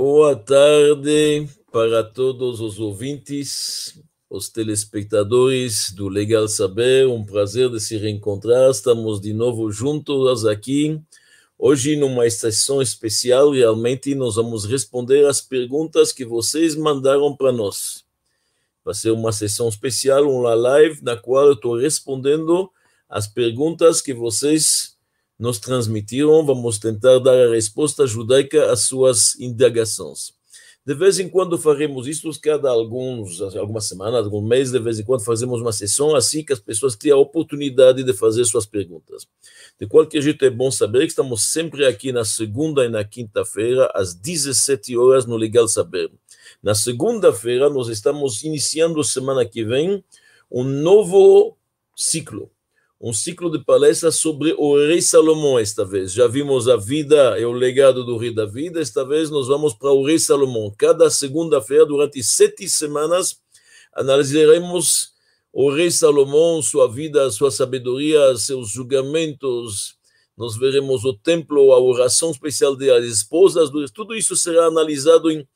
Boa tarde para todos os ouvintes, os telespectadores do Legal Saber. Um prazer de se reencontrar. Estamos de novo juntos aqui. Hoje, numa sessão especial, realmente nós vamos responder as perguntas que vocês mandaram para nós. Vai ser uma sessão especial, uma live, na qual eu estou respondendo as perguntas que vocês nos transmitiram. Vamos tentar dar a resposta judaica às suas indagações. De vez em quando faremos isso, cada alguns, algumas semanas, alguns meses, de vez em quando fazemos uma sessão assim que as pessoas tenham a oportunidade de fazer suas perguntas. De qualquer jeito, é bom saber que estamos sempre aqui na segunda e na quinta-feira, às 17 horas, no Legal Saber. Na segunda-feira, nós estamos iniciando, semana que vem, um novo ciclo um ciclo de palestras sobre o rei Salomão esta vez. Já vimos a vida e o legado do rei Davi, esta vez nós vamos para o rei Salomão. Cada segunda-feira, durante sete semanas, analisaremos o rei Salomão, sua vida, sua sabedoria, seus julgamentos. Nós veremos o templo, a oração especial das esposas, tudo isso será analisado em,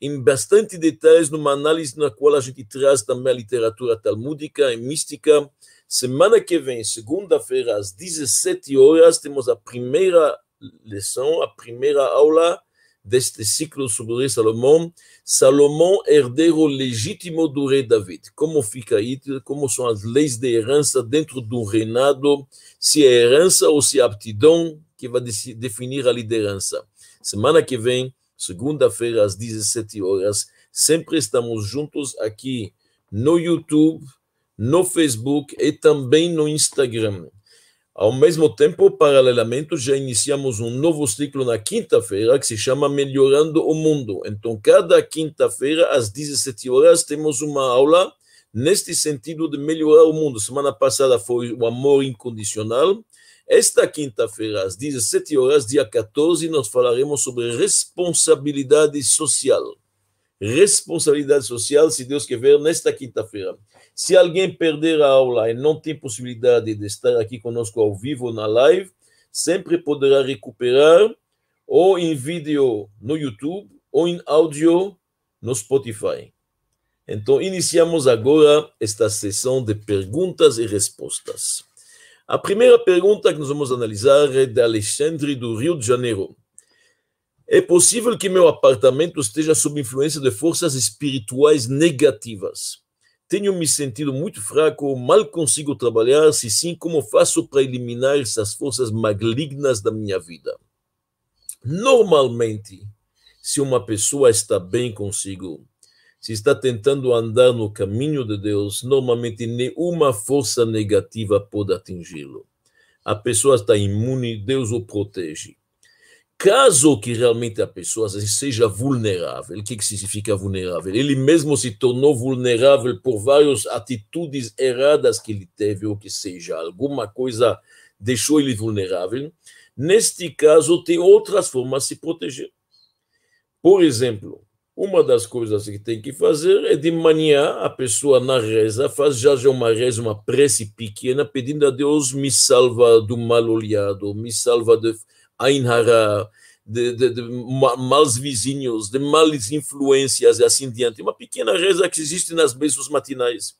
em bastante detalhes numa análise na qual a gente traz também a literatura talmúdica e mística, Semana que vem, segunda-feira, às 17 horas, temos a primeira lição, a primeira aula deste ciclo sobre Salomão. Salomão, herdeiro legítimo do rei David. Como fica aí? Como são as leis de herança dentro do reinado? Se é herança ou se é aptidão que vai definir a liderança. Semana que vem, segunda-feira, às 17 horas, sempre estamos juntos aqui no YouTube no Facebook e também no Instagram. Ao mesmo tempo, paralelamente, já iniciamos um novo ciclo na quinta-feira que se chama Melhorando o Mundo. Então, cada quinta-feira, às 17 horas, temos uma aula neste sentido de melhorar o mundo. Semana passada foi o amor incondicional. Esta quinta-feira, às 17 horas, dia 14, nós falaremos sobre responsabilidade social. Responsabilidade social, se Deus quer ver, nesta quinta-feira. Se alguém perder a aula e não tem possibilidade de estar aqui conosco ao vivo na live, sempre poderá recuperar ou em vídeo no YouTube ou em áudio no Spotify. Então, iniciamos agora esta sessão de perguntas e respostas. A primeira pergunta que nós vamos analisar é de Alexandre do Rio de Janeiro. É possível que meu apartamento esteja sob influência de forças espirituais negativas. Tenho me sentido muito fraco, mal consigo trabalhar, se sim, como faço para eliminar essas forças malignas da minha vida? Normalmente, se uma pessoa está bem consigo, se está tentando andar no caminho de Deus, normalmente nenhuma força negativa pode atingi-lo. A pessoa está imune, Deus o protege. Caso que realmente a pessoa seja vulnerável, o que, que significa vulnerável? Ele mesmo se tornou vulnerável por várias atitudes erradas que ele teve, ou que seja, alguma coisa deixou ele vulnerável. Neste caso, tem outras formas de se proteger. Por exemplo, uma das coisas que tem que fazer é de manhã a pessoa na reza faz já uma reza, uma prece pequena, pedindo a Deus me salva do mal olhado, me salva de Ainhara, de, de, de maus vizinhos, de malas influências e assim diante. Uma pequena reza que existe nas bênçãos matinais.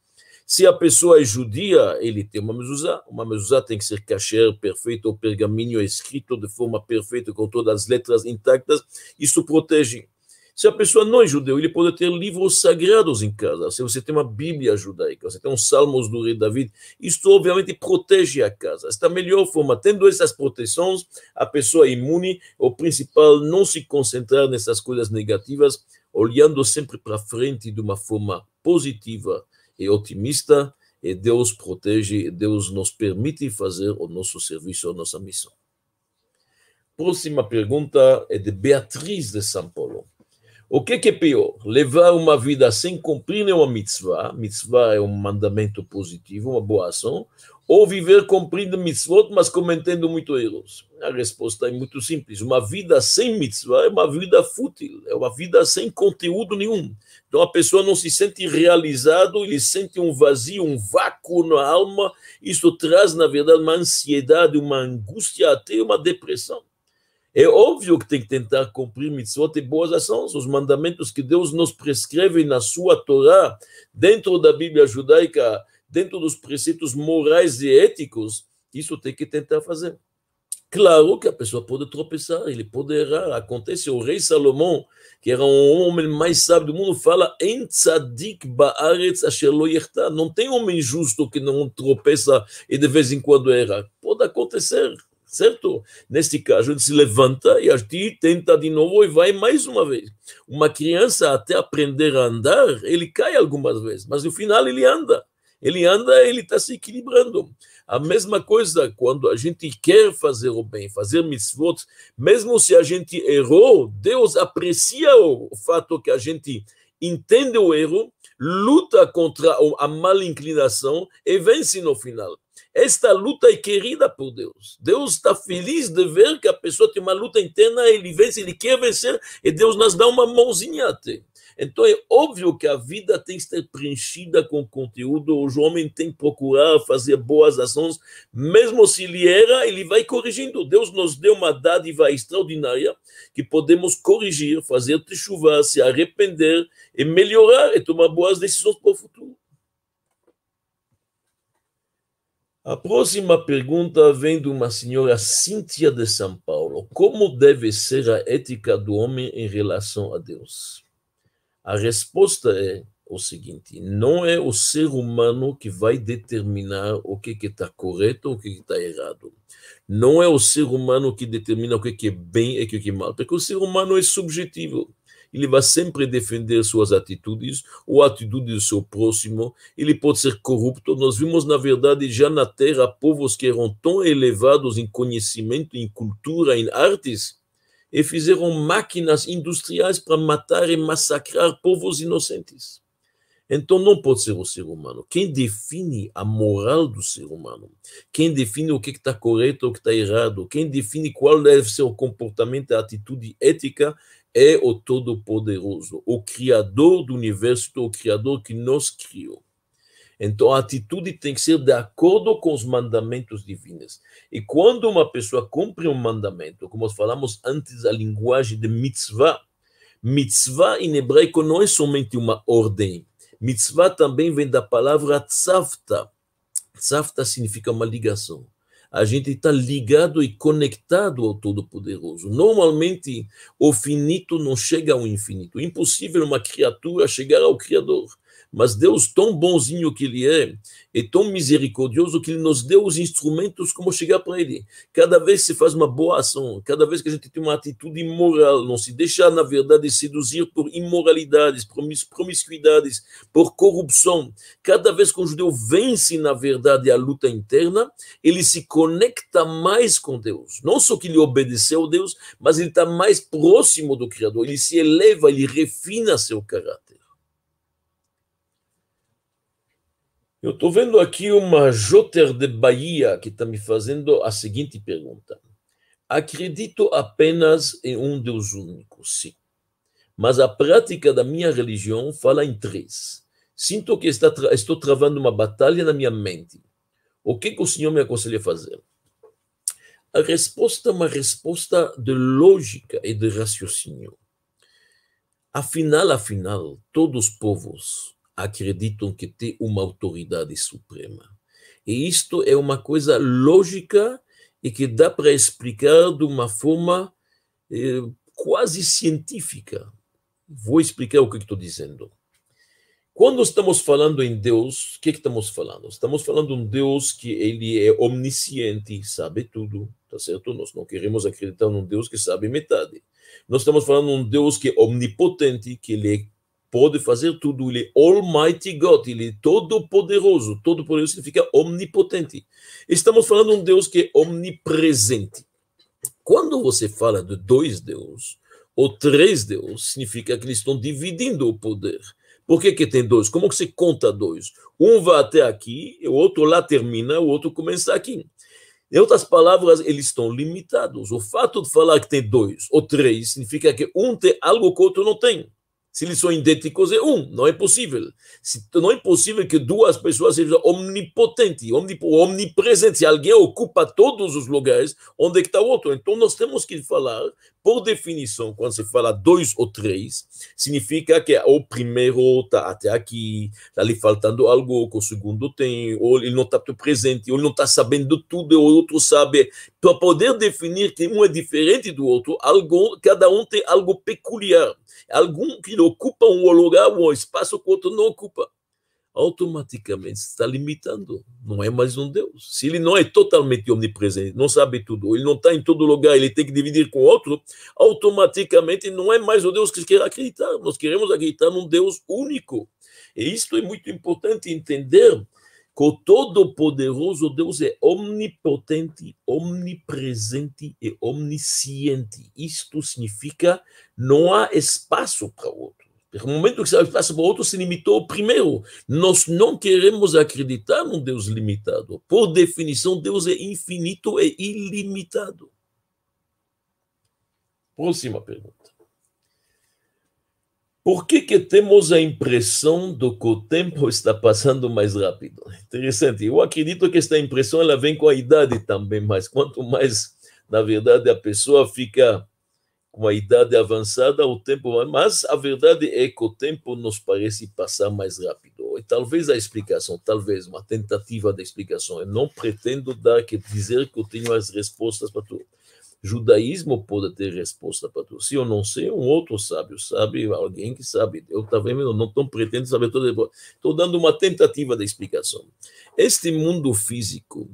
Se a pessoa é judia, ele tem uma mezuzá. Uma mezuzá tem que ser kasher, perfeito, o pergaminho escrito de forma perfeita, com todas as letras intactas. Isso protege. Se a pessoa não é judeu, ele pode ter livros sagrados em casa. Se você tem uma Bíblia judaica, você tem um Salmos do rei David, isto obviamente protege a casa. Esta melhor forma, tendo essas proteções, a pessoa é imune. O principal, não se concentrar nessas coisas negativas, olhando sempre para frente de uma forma positiva e otimista, e Deus protege, Deus nos permite fazer o nosso serviço, a nossa missão. Próxima pergunta é de Beatriz de São Paulo. O que, que, é pior? Levar uma vida sem cumprir nenhuma mitzvah, mitzvah é um mandamento positivo, uma boa ação, ou viver cumprindo mitzvot, mas cometendo muitos erros? A resposta é muito simples. Uma vida sem mitzvah é uma vida fútil, é uma vida sem conteúdo nenhum. Então a pessoa não se sente realizado, ele sente um vazio, um vácuo na alma. Isso traz, na verdade, uma ansiedade, uma angústia, até uma depressão. É óbvio que tem que tentar cumprir mitzvot e boas ações, os mandamentos que Deus nos prescreve na sua Torá, dentro da Bíblia judaica, dentro dos preceitos morais e éticos, isso tem que tentar fazer. Claro que a pessoa pode tropeçar, ele pode errar. Acontece, o rei Salomão, que era um homem mais sábio do mundo, fala: En tzadik ba'aretz asher lo Não tem homem justo que não tropeça e de vez em quando erra. Pode acontecer, certo? Neste caso, ele se levanta e a gente tenta de novo e vai mais uma vez. Uma criança, até aprender a andar, ele cai algumas vezes, mas no final ele anda. Ele anda, ele está se equilibrando. A mesma coisa quando a gente quer fazer o bem, fazer mitzvot, mesmo se a gente errou, Deus aprecia o, fato que a gente entende o erro, luta contra a mal inclinação e vence no final. Esta luta é querida por Deus. Deus está feliz de ver que a pessoa tem uma luta interna, ele vence, ele quer vencer, e Deus nos dá uma mãozinha até. Então é óbvio que a vida tem que ser preenchida com conteúdo, o homem tem que procurar fazer boas ações, mesmo se ele erra, ele vai corrigindo. Deus nos deu uma dádiva extraordinária que podemos corrigir, fazer chuva, se arrepender e melhorar e tomar boas decisões para o futuro. A próxima pergunta vem de uma senhora Cíntia de São Paulo. Como deve ser a ética do homem em relação a Deus? A resposta é o seguinte: não é o ser humano que vai determinar o que está correto ou o que está errado. Não é o ser humano que determina o que é bem e o que é mal, porque o ser humano é subjetivo. Ele vai sempre defender suas atitudes ou a atitude do seu próximo. Ele pode ser corrupto. Nós vimos, na verdade, já na Terra, povos que eram tão elevados em conhecimento, em cultura, em artes, e fizeram máquinas industriais para matar e massacrar povos inocentes. Então não pode ser o ser humano. Quem define a moral do ser humano, quem define o que está correto o que está errado, quem define qual deve ser o comportamento, a atitude ética, é o Todo-Poderoso, o Criador do universo, o Criador que nos criou. Então a atitude tem que ser de acordo com os mandamentos divinos. E quando uma pessoa cumpre um mandamento, como falamos antes, a linguagem de mitzvah, mitzvah em hebraico não é somente uma ordem. Mitzvah também vem da palavra tzavta. Tzavta significa uma ligação. A gente está ligado e conectado ao Todo-Poderoso. Normalmente, o finito não chega ao infinito. Impossível uma criatura chegar ao Criador. Mas Deus, tão bonzinho que Ele é, é tão misericordioso que Ele nos deu os instrumentos como chegar para Ele. Cada vez que se faz uma boa ação, cada vez que a gente tem uma atitude imoral, não se deixa, na verdade, seduzir por imoralidades, promiscuidades, por corrupção, cada vez que o judeu vence, na verdade, a luta interna, ele se conecta mais com Deus. Não só que ele obedeceu a Deus, mas ele está mais próximo do Criador, ele se eleva, ele refina seu caráter. Eu estou vendo aqui uma Joter de Bahia que está me fazendo a seguinte pergunta. Acredito apenas em um Deus único, sim. Mas a prática da minha religião fala em três. Sinto que está estou travando uma batalha na minha mente. O que, que o Senhor me aconselha a fazer? A resposta é uma resposta de lógica e de raciocínio. Afinal, afinal, todos os povos acreditam que tem uma autoridade suprema. E isto é uma coisa lógica e que dá para explicar de uma forma eh, quase científica. Vou explicar o que estou dizendo. Quando estamos falando em Deus, o que, que estamos falando? Estamos falando de um Deus que ele é omnisciente, sabe tudo, tá certo? Nós não queremos acreditar num Deus que sabe metade. Nós estamos falando de um Deus que é omnipotente, que ele é pode fazer tudo, ele é Almighty God, ele é todo-poderoso. Todo-poderoso significa omnipotente. Estamos falando de um Deus que é omnipresente. Quando você fala de dois deuses ou três deuses, significa que eles estão dividindo o poder. Por que, que tem dois? Como que você conta dois? Um vai até aqui, o outro lá termina, o outro começa aqui. Em outras palavras, eles estão limitados. O fato de falar que tem dois ou três significa que um tem algo que o outro não tem. Se eles são idênticos, é um, não é possível. Se, não é possível que duas pessoas sejam omnipotentes, omnipresentes. Se alguém ocupa todos os lugares, onde é está o outro? Então nós temos que falar, por definição, quando se fala dois ou três, significa que o primeiro está até aqui, está ali faltando algo que o segundo tem, ou ele não está presente, ou ele não está sabendo tudo, ou o outro sabe. Para poder definir que um é diferente do outro, algo, cada um tem algo peculiar algum que ocupa um lugar, um espaço que outro não ocupa. Automaticamente está limitando, não é mais um Deus. Se ele não é totalmente omnipresente, não sabe tudo, ele não está em todo lugar, ele tem que dividir com outro, automaticamente não é mais o Deus que quer acreditar. Nós queremos acreditar num Deus único. E isto é muito importante entender que o Todo-Poderoso Deus é omnipotente, omnipresente e omnisciente. Isto significa não há espaço para outro. No momento que se há espaço para outro, se limitou primeiro. Nós não queremos acreditar num Deus limitado. Por definição, Deus é infinito e ilimitado. Próxima pergunta. Por que, que temos a impressão de que o tempo está passando mais rápido? Interessante. Eu acredito que esta impressão ela vem com a idade também, mas quanto mais, na verdade, a pessoa fica com a idade avançada, o tempo. Mas a verdade é que o tempo nos parece passar mais rápido. E talvez a explicação, talvez uma tentativa de explicação. Eu não pretendo dar que dizer que eu tenho as respostas para tudo judaísmo pode ter resposta para tudo. Se eu não sei, um outro sábio sabe, alguém que sabe. Eu também não estou pretendendo saber tudo. Estou dando uma tentativa de explicação. Este mundo físico,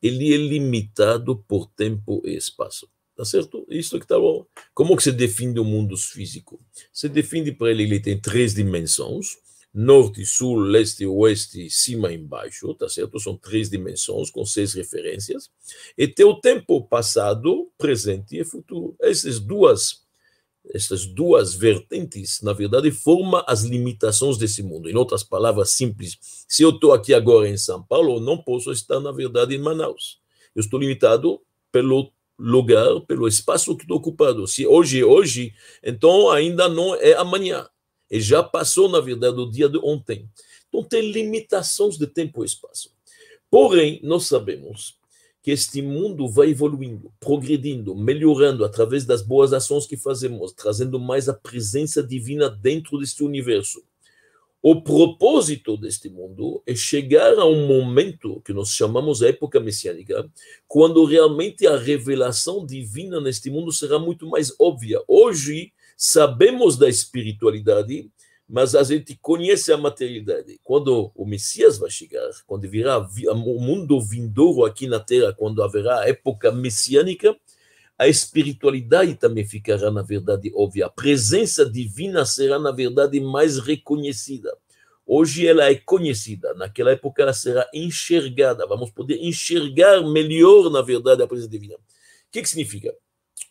ele é limitado por tempo e espaço. Tá certo? Isso que tá bom. Como que se define o mundo físico? Se define para ele, ele tem três dimensões norte, sul, leste, oeste, cima e embaixo, tá certo? São três dimensões com seis referências. E tem o tempo passado, presente e futuro. Essas duas, essas duas vertentes, na verdade, formam as limitações desse mundo. Em outras palavras simples, se eu estou aqui agora em São Paulo, não posso estar, na verdade, em Manaus. Eu estou limitado pelo lugar, pelo espaço que estou ocupado. Se hoje é hoje, então ainda não é amanhã. E já passou, na verdade, o dia de ontem. Então, tem limitações de tempo e espaço. Porém, nós sabemos que este mundo vai evoluindo, progredindo, melhorando através das boas ações que fazemos, trazendo mais a presença divina dentro deste universo. O propósito deste mundo é chegar a um momento que nós chamamos a época messiânica, quando realmente a revelação divina neste mundo será muito mais óbvia. Hoje, sabemos da espiritualidade, mas a gente conhece a materialidade. Quando o Messias vai chegar, quando virá o mundo vindouro aqui na Terra, quando haverá a época messiânica, a espiritualidade também ficará, na verdade, óbvia. A presença divina será, na verdade, mais reconhecida. Hoje ela é conhecida, naquela época ela será enxergada. Vamos poder enxergar melhor, na verdade, a presença divina. O que, que significa?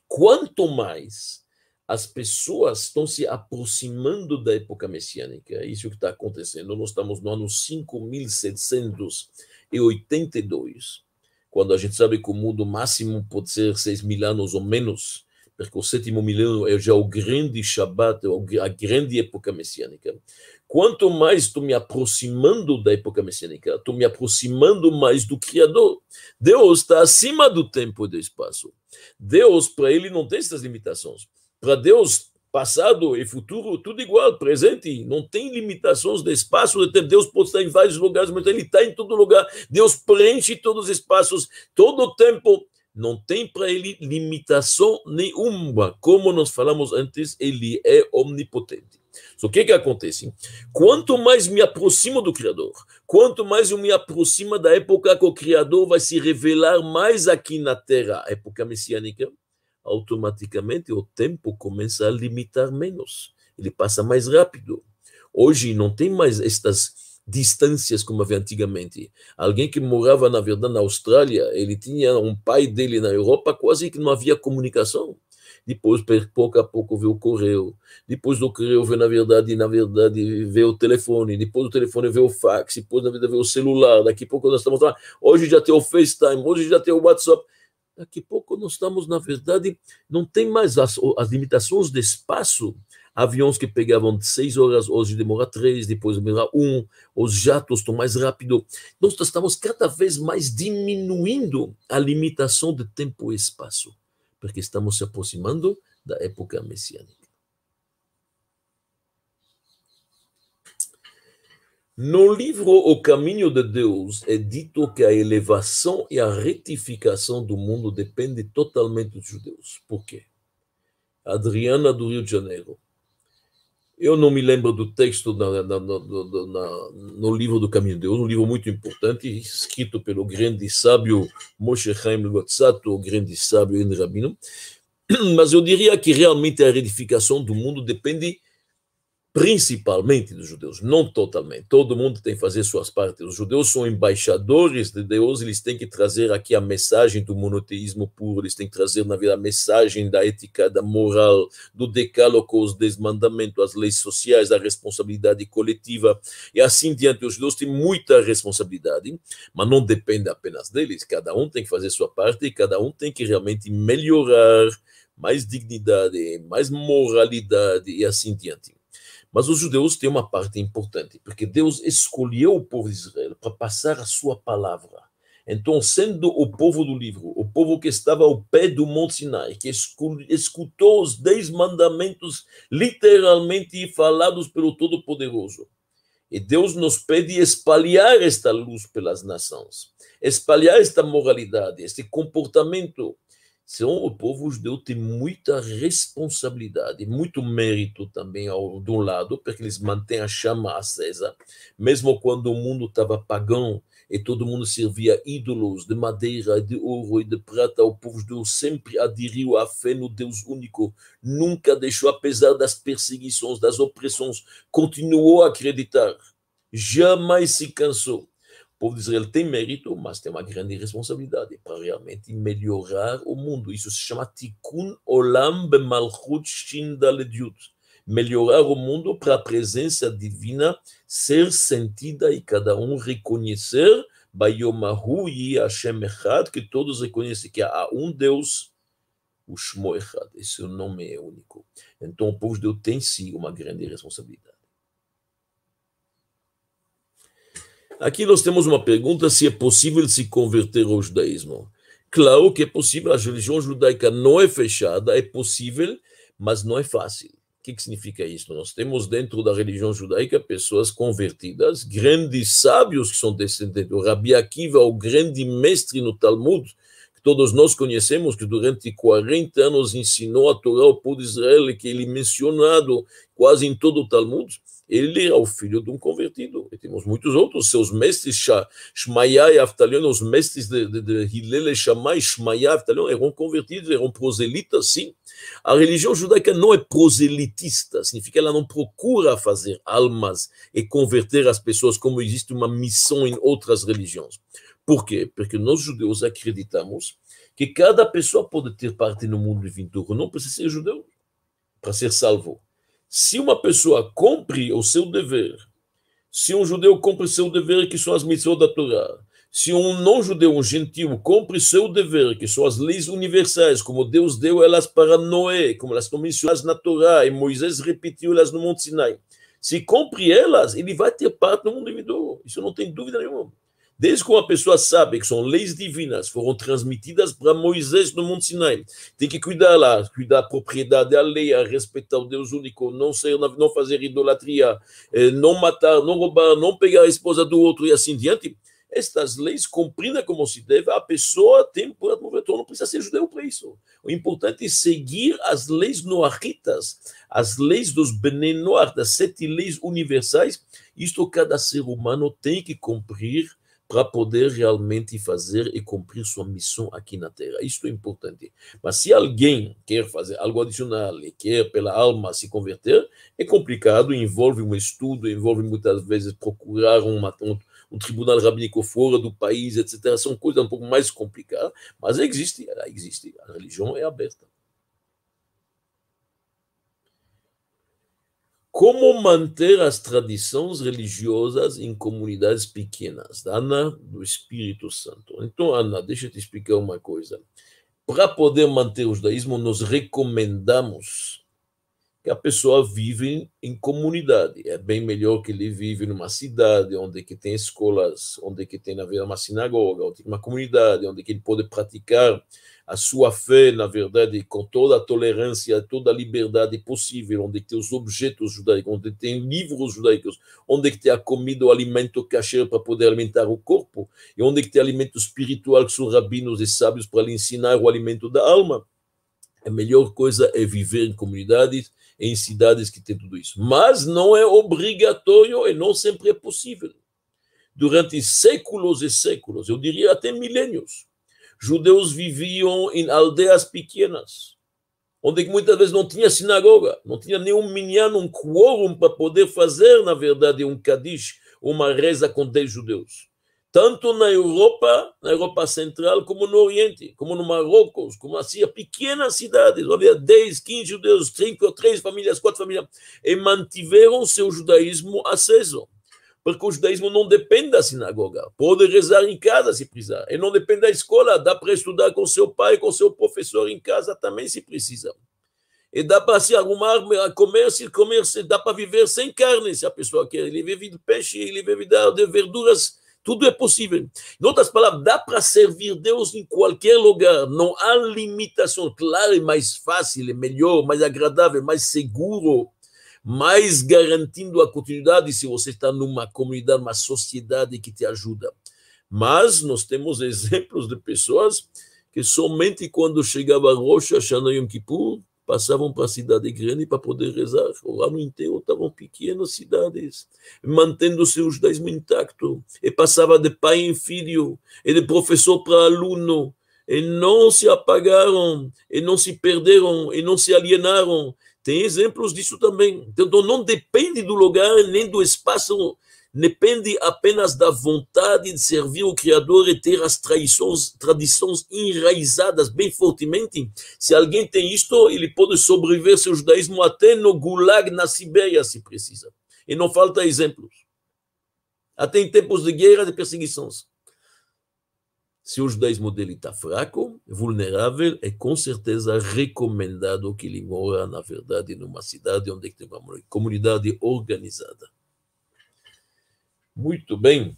Quanto mais as pessoas estão se aproximando da época messiânica. É isso que está acontecendo. Nós estamos no ano 5782, quando a gente sabe que o mundo máximo pode ser 6 mil anos ou menos, porque o sétimo milênio é já o grande Shabat, a grande época messiânica. Quanto mais estou me aproximando da época messiânica, estou me aproximando mais do Criador. Deus está acima do tempo e do espaço. Deus, para ele, não tem essas limitações. Para Deus, passado e futuro, tudo igual, presente, não tem limitações de espaço, de tempo. Deus pode estar em vários lugares, mas Ele está em todo lugar. Deus preenche todos os espaços, todo o tempo. Não tem para ele limitação nenhuma. Como nós falamos antes, ele é omnipotente. o que que acontece? Quanto mais me aproximo do Criador, quanto mais eu me aproximo da época que o Criador vai se revelar mais aqui na Terra, época messiânica, automaticamente o tempo começa a limitar menos, ele passa mais rápido. Hoje não tem mais estas distâncias como havia antigamente. Alguém que morava, na verdade, na Austrália, ele tinha um pai dele na Europa, quase que não havia comunicação. Depois, pouco a pouco, veio o correio. Depois do correio veio, na verdade, na verdade, veio o telefone. Depois do telefone veio o fax. Depois, na verdade, veio o celular. Daqui a pouco nós estamos lá. Hoje já tem o FaceTime. Hoje já tem o WhatsApp. Daqui a pouco nós estamos, na verdade, não tem mais as, as limitações de espaço. Aviões que pegavam seis horas, hoje demora três, depois demora um. Os jatos estão mais rápido. Nós estamos cada vez mais diminuindo a limitação de tempo e espaço, porque estamos se aproximando da época messiânica. No livro O Caminho de Deus é dito que a elevação e a retificação do mundo depende totalmente dos judeus. Por quê? Adriana do Rio de Janeiro. Eu não me lembro do texto na, na, na, no livro do Caminho de Deus, um livro muito importante, escrito pelo grande sábio Moshe Chaim Lutzatto, o grande sábio em Rabino. Mas eu diria que realmente a retificação do mundo depende principalmente dos judeus, não totalmente. Todo mundo tem que fazer suas partes. Os judeus são embaixadores de Deus, eles têm que trazer aqui a mensagem do monoteísmo puro, eles têm que trazer, na vida, a mensagem da ética, da moral, do decálogo, os dez mandamentos, as leis sociais, a responsabilidade coletiva, e assim diante. Os judeus têm muita responsabilidade, mas não depende apenas deles. Cada um tem que fazer sua parte e cada um tem que realmente melhorar mais dignidade, mais moralidade e assim diante. Mas os judeus têm uma parte importante, porque Deus escolheu o povo de Israel para passar a sua palavra. Então, sendo o povo do livro, o povo que estava ao pé do Monte Sinai, que escutou os dez mandamentos literalmente falados pelo Todo-Poderoso, e Deus nos pede espalhar esta luz pelas nações, espalhar esta moralidade, este comportamento são o povo judeu tem muita responsabilidade, muito mérito também ao, de um lado, porque eles mantêm a chama acesa, mesmo quando o mundo estava pagão e todo mundo servia ídolos de madeira, de ouro e de prata, o povo judeu sempre aderiu à fé no Deus único, nunca deixou, apesar das perseguições, das opressões, continuou a acreditar, jamais se cansou. O povo de Israel tem mérito, mas tem uma grande responsabilidade para realmente melhorar o mundo. Isso se chama Tikkun Olam Bemalchut Shindalediut. Melhorar o mundo para a presença divina ser sentida e cada um reconhecer Bayomahu Yi Hashem Echad, que todos reconhecem que há um Deus, o Shmo Echad. Esse nome é único. Então o povo de Deus tem sim uma grande responsabilidade. Aqui nós temos uma pergunta se é possível se converter ao judaísmo. Claro que é possível, a religião judaica não é fechada, é possível, mas não é fácil. O que, que significa isso? Nós temos dentro da religião judaica pessoas convertidas, grandes sábios que são descendentes do Rabi Akiva, o grande mestre no Talmud, que todos nós conhecemos, que durante 40 anos ensinou a Torá ao povo de Israel que ele é mencionado quase em todo o Talmud ele é o filho de um convertido. E temos muitos outros, seus mestres, Shmaya e Aftalion, os mestres de, de, de Hillel Shammai, Shmaya e Aftalion, eram convertidos, eram proselitas, sim. A religião judaica não é proselitista, significa que ela não procura fazer almas e converter as pessoas como existe uma missão em outras religiões. Por quê? Porque nós judeus acreditamos que cada pessoa pode ter parte no mundo vindouro, não precisa ser judeu para ser salvo. Se uma pessoa cumpre o seu dever, se um judeu cumpre seu dever, que são as mitzvot da Torá, se um não-judeu, um gentil, cumpre seu dever, que são as leis universais, como Deus deu elas para Noé, como elas estão mencionadas na Torá, e Moisés repetiu elas no Monte Sinai, se cumpre elas, ele vai ter parte no mundo individual. Isso não tem dúvida nenhuma. Desde que uma pessoa sabe que são leis divinas, foram transmitidas para Moisés no Monte Sinai, tem que cuidar lá, cuidar da propriedade alheia, respeitar o Deus único, não, ser, não fazer idolatria, eh, não matar, não roubar, não pegar a esposa do outro e assim diante. Estas leis, cumpridas como se deve, a pessoa tem por retorno, não precisa ser judeu para isso. O importante é seguir as leis noaritas, as leis dos Benenoar, das sete leis universais. Isto cada ser humano tem que cumprir para poder realmente fazer e cumprir sua missão aqui na Terra. Isso é importante. Mas se alguém quer fazer algo adicional e quer pela alma se converter, é complicado, envolve um estudo, envolve muitas vezes procurar uma, um, um tribunal rabínico fora do país, etc. São coisas um pouco mais complicadas, mas existe, ela existe. A religião é aberta. Como manter as tradições religiosas em comunidades pequenas? Ana, do Espírito Santo. Então, Ana, deixa eu te explicar uma coisa. Para poder manter o judaísmo, nós recomendamos que a pessoa vive em comunidade. É bem melhor que ele vive numa cidade onde que tem escolas, onde que tem na verdade uma sinagoga, onde tem uma comunidade, onde que ele pode praticar a sua fé, na verdade, com toda a tolerância, toda a liberdade possível, onde tem os objetos judaicos, onde tem livros judaicos, onde tem a comida, o alimento kasher para poder alimentar o corpo, e onde tem alimento espiritual, que são rabinos e sábios para lhe ensinar o alimento da alma. A melhor coisa é viver em comunidades em cidades que têm tudo isso. Mas não é obrigatório e não sempre é possível. Durante séculos e séculos, eu diria até milênios, judeus viviam em aldeias pequenas, onde muitas vezes não tinha sinagoga, não tinha nenhum minyan, um quórum para poder fazer, na verdade, um kadish, uma reza com 10 judeus tanto na Europa, na Europa Central, como no Oriente, como no Marrocos, como assim, pequenas cidades, havia 10, 15 judeus, 5, 3 famílias, 4 famílias, e mantiveram seu judaísmo aceso. Porque o judaísmo não depende da sinagoga, pode rezar em casa se precisar, e não depende da escola, dá para estudar com seu pai, com seu professor em casa também se precisa. E dá para se arrumar, comer, se comer, dá para viver sem carne, se a pessoa quer. Ele vive de peixe, ele vive de verduras tudo é possível. Em outras palavras, dá para servir Deus em qualquer lugar. Não há limitação. Claro, é mais fácil, é melhor, mais agradável, mais seguro, mais garantindo a continuidade se você está numa comunidade, numa sociedade que te ajuda. Mas nós temos exemplos de pessoas que somente quando chegava Rosh Hashanah Yom Kippur, passavam para a cidade grande para poder rezar. O ano inteiro estavam pequenas cidades, mantendo seus judaísmo intacto. E passava de pai em filho, e de professor para aluno, e não se apagaram, e não se perderam, e não se alienaram. Tem exemplos disso também. Então, não depende do lugar nem do espaço depende apenas da vontade de servir o Criador e ter as tradições, tradições enraizadas bem fortemente. Se alguém tem isto, ele pode sobreviver seu judaísmo até no Gulag, na Sibéria, se precisa. E não falta exemplos. Até em tempos de guerra, de perseguições. Se o judaísmo dele está fraco, vulnerável, é com certeza recomendado que ele mora, na verdade, numa cidade onde tem uma comunidade organizada. Muito bem.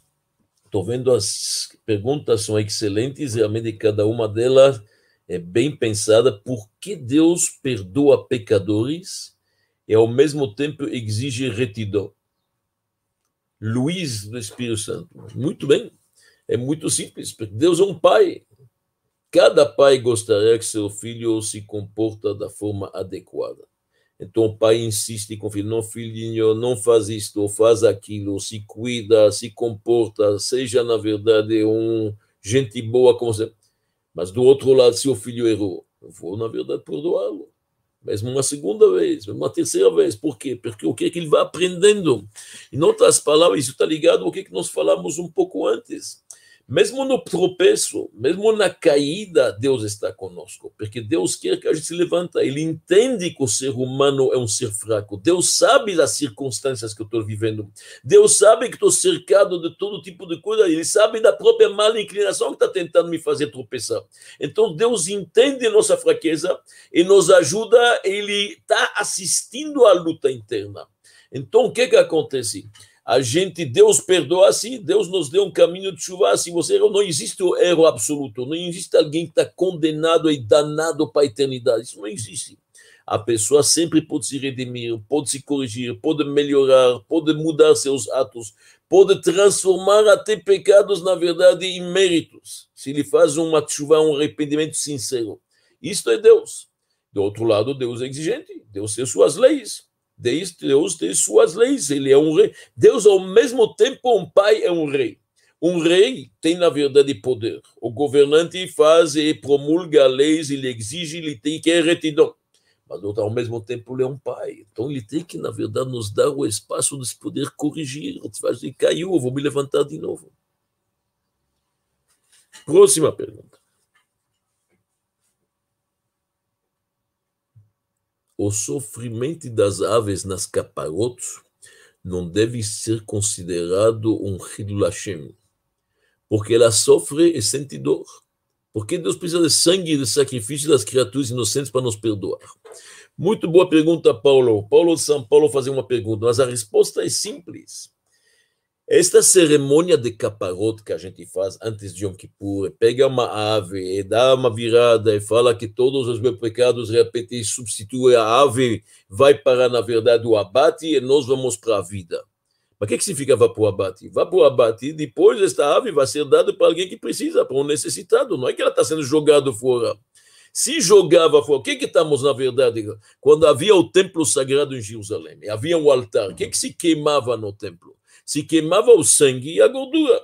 Estou vendo as perguntas são excelentes, realmente cada uma delas é bem pensada. Por que Deus perdoa pecadores e ao mesmo tempo exige retidão? Luiz do Espírito Santo. Muito bem. É muito simples, porque Deus é um pai. Cada pai gostaria que seu filho se comporta da forma adequada. Então o pai insiste com o filho, não filhinho, não faz isto, faz aquilo, se cuida, se comporta, seja na verdade um gente boa como você. Mas do outro lado, se o filho errou, eu vou na verdade perdoá-lo. Mesmo uma segunda vez, mesmo uma terceira vez. Por quê? Porque o que é que ele vai aprendendo? Em outras palavras, isso está ligado ao que, é que nós falamos um pouco antes. Mesmo no tropeço, mesmo na caída, Deus está conosco, porque Deus quer que a gente se levanta. Ele entende que o ser humano é um ser fraco. Deus sabe das circunstâncias que eu estou vivendo. Deus sabe que estou cercado de todo tipo de coisa. Ele sabe da própria mala inclinação que está tentando me fazer tropeçar. Então Deus entende nossa fraqueza e nos ajuda. Ele está assistindo à luta interna. Então o que que acontece? A gente, Deus perdoa assim, Deus nos deu um caminho de chuva assim, você não existe o erro absoluto, não existe alguém que está condenado e danado para a eternidade, isso não existe. A pessoa sempre pode se redimir, pode se corrigir, pode melhorar, pode mudar seus atos, pode transformar até pecados, na verdade, em méritos, se ele faz uma chuva, um arrependimento sincero. Isto é Deus. Do outro lado, Deus é exigente, Deus tem suas leis. Deus tem suas leis, ele é um rei. Deus, ao mesmo tempo, um pai é um rei. Um rei tem, na verdade, poder. O governante faz e promulga leis, ele exige, ele tem que é retidão. Mas, ao mesmo tempo, ele é um pai. Então, ele tem que, na verdade, nos dar o espaço de se poder corrigir. Ele caiu, eu vou me levantar de novo. Próxima pergunta. O sofrimento das aves nas caparotos não deve ser considerado um Hidul Hashem, porque ela sofre e sente dor. Porque Deus precisa de sangue e de sacrifício das criaturas inocentes para nos perdoar. Muito boa pergunta, Paulo. Paulo de São Paulo fazia uma pergunta, mas a resposta é simples. Esta cerimônia de caparote que a gente faz antes de Yom Kippur, pega uma ave e dá uma virada e fala que todos os meus pecados, de repente, substitui a ave, vai para, na verdade, o abate e nós vamos para a vida. Mas o que, que significa vá para o abate? Vá para o abate, depois esta ave vai ser dada para alguém que precisa, para um necessitado. Não é que ela está sendo jogada fora. Se jogava fora, o que que estamos, na verdade, quando havia o templo sagrado em Jerusalém, havia um altar, o que que se queimava no templo? Se queimava o sangue e a gordura,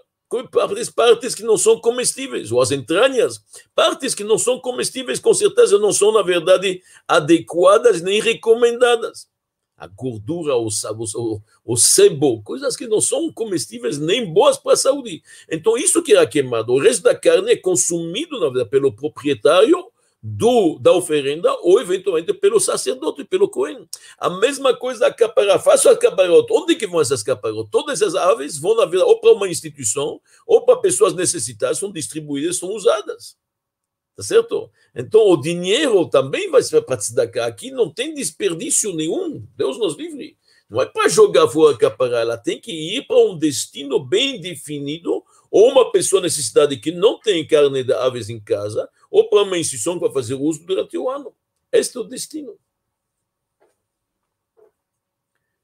partes, partes que não são comestíveis, ou as entranhas, partes que não são comestíveis, com certeza não são, na verdade, adequadas nem recomendadas. A gordura, o, o, o sebo, coisas que não são comestíveis nem boas para a saúde. Então, isso que era queimado. O resto da carne é consumido, na verdade, pelo proprietário do, da oferenda ou eventualmente pelo sacerdote, pelo Cohen. A mesma coisa a capara, faça a caparota. Onde que vão essas caparotas? Todas essas aves vão na vida ou para uma instituição ou para pessoas necessitadas, são distribuídas, são usadas. Tá certo? Então o dinheiro também vai ser para tzedakah. Aqui não tem desperdício nenhum. Deus nos livre. Não é para jogar fora a capara, ela tem que ir para um destino bem definido ou uma pessoa necessitada que não tem carne de aves em casa, ou para uma instituição vai fazer uso durante o ano. Este é o destino.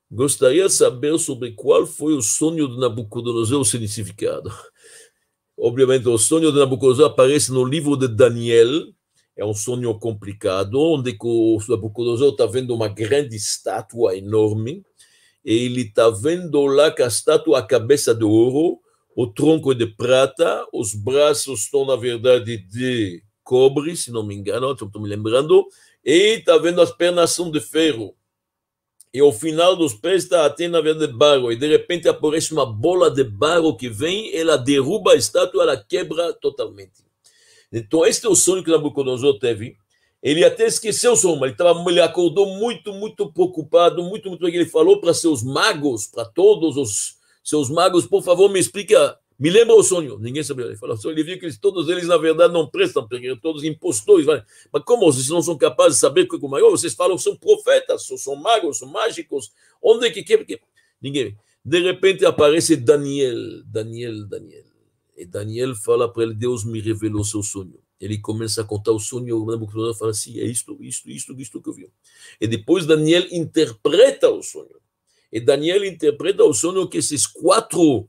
Gostaria de saber sobre qual foi o sonho de Nabucodonosor, o significado. Obviamente, o sonho de Nabucodonosor aparece no livro de Daniel, é um sonho complicado, onde o Nabucodonosor está vendo uma grande estátua enorme, e ele está vendo lá que a estátua, a cabeça de ouro, o tronco é de prata, os braços estão, na verdade, de cobre, se não me engano, estou me lembrando, e está vendo as pernas são de ferro. E ao final dos pés está até, na verdade, barro, e de repente aparece uma bola de barro que vem, ela derruba a estátua, ela quebra totalmente. Então, este é o sonho que Nabucodonosor teve. Ele até esqueceu o sonho, ele, tava, ele acordou muito, muito preocupado, muito, muito. Ele falou para seus magos, para todos os seus magos, por favor, me explica, me lembra o sonho. Ninguém sabia. Ele falou, viu que eles, todos eles, na verdade, não prestam, porque todos impostores. Mas como vocês não são capazes de saber o que é o maior? Vocês falam que são profetas, são magos, são mágicos. Onde é que... que, que? Ninguém. De repente aparece Daniel, Daniel, Daniel. E Daniel fala para ele, Deus me revelou seu sonho. Ele começa a contar o sonho, o Nabucodonosor fala assim, é isto, isto, isto, isto que eu vi. E depois Daniel interpreta o sonho. E Daniel interpreta o sonho que esses quatro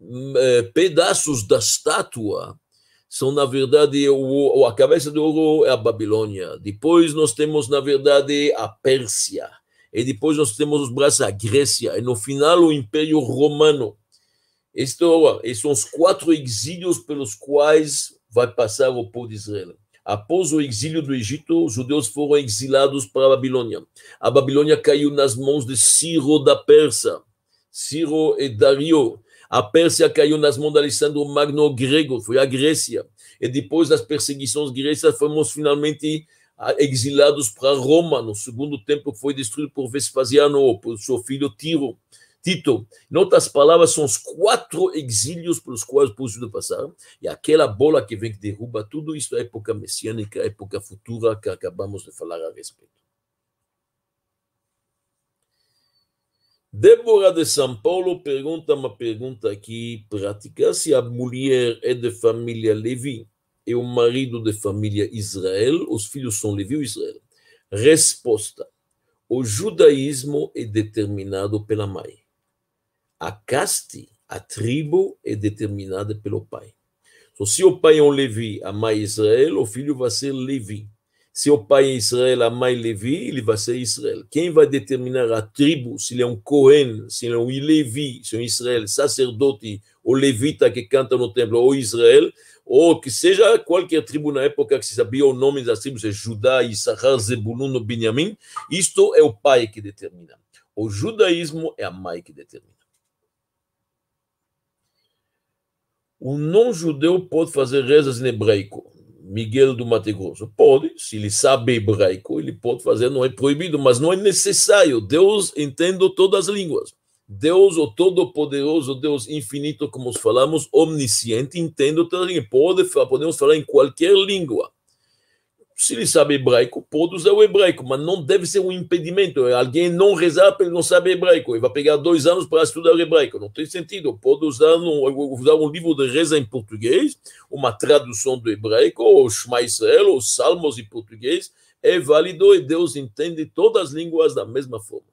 eh, pedaços da estátua são, na verdade, o, a cabeça de ouro é a Babilônia. Depois nós temos, na verdade, a Pérsia. E depois nós temos os braços a Grécia. E no final, o Império Romano. Estes são os quatro exílios pelos quais vai passar o povo de Israel. Após o exílio do Egito, os judeus foram exilados para a Babilônia. A Babilônia caiu nas mãos de Ciro da Pérsia, Ciro e Dario. A Pérsia caiu nas mãos de Alessandro Magno grego, foi a Grécia. E depois das perseguições gregas, fomos finalmente exilados para Roma. No segundo templo foi destruído por Vespasiano, por seu filho Tiro. Tito. Em outras palavras, são os quatro exílios pelos quais o povo passaram, e aquela bola que vem que derruba tudo isso é época messiânica, época futura que acabamos de falar a respeito. Débora de São Paulo pergunta uma pergunta aqui prática: se a mulher é de família Levi e o marido de família Israel, os filhos são Levi ou Israel? Resposta: o judaísmo é determinado pela mãe. A caste, a tribo, é determinada pelo pai. Então, se o pai é um Levi, a mãe é Israel, o filho vai ser Levi. Se o pai é Israel, a mãe Levi, ele vai ser Israel. Quem vai determinar a tribo, se ele é um Cohen, se ele é um Levi, se é um Israel, sacerdote, ou levita que canta no templo, ou Israel, ou que seja qualquer tribo na época que se sabia o nome das tribos, é Judá, Issachar, Zebulun Benjamim, isto é o pai que determina. O judaísmo é a mãe que determina. O não-judeu pode fazer rezas em hebraico. Miguel do Mato Grosso. Pode, se ele sabe hebraico, ele pode fazer, não é proibido, mas não é necessário. Deus entende todas as línguas. Deus, o Todo-Poderoso, Deus infinito, como falamos, omnisciente, entende todas as línguas. Pode, podemos falar em qualquer língua. Se ele sabe hebraico, pode usar o hebraico, mas não deve ser um impedimento. Alguém não rezar porque ele não sabe hebraico. Ele vai pegar dois anos para estudar hebraico. Não tem sentido. Pode usar um, usar um livro de reza em português, uma tradução do hebraico, ou Shema Israel, ou Salmos em português. É válido e Deus entende todas as línguas da mesma forma.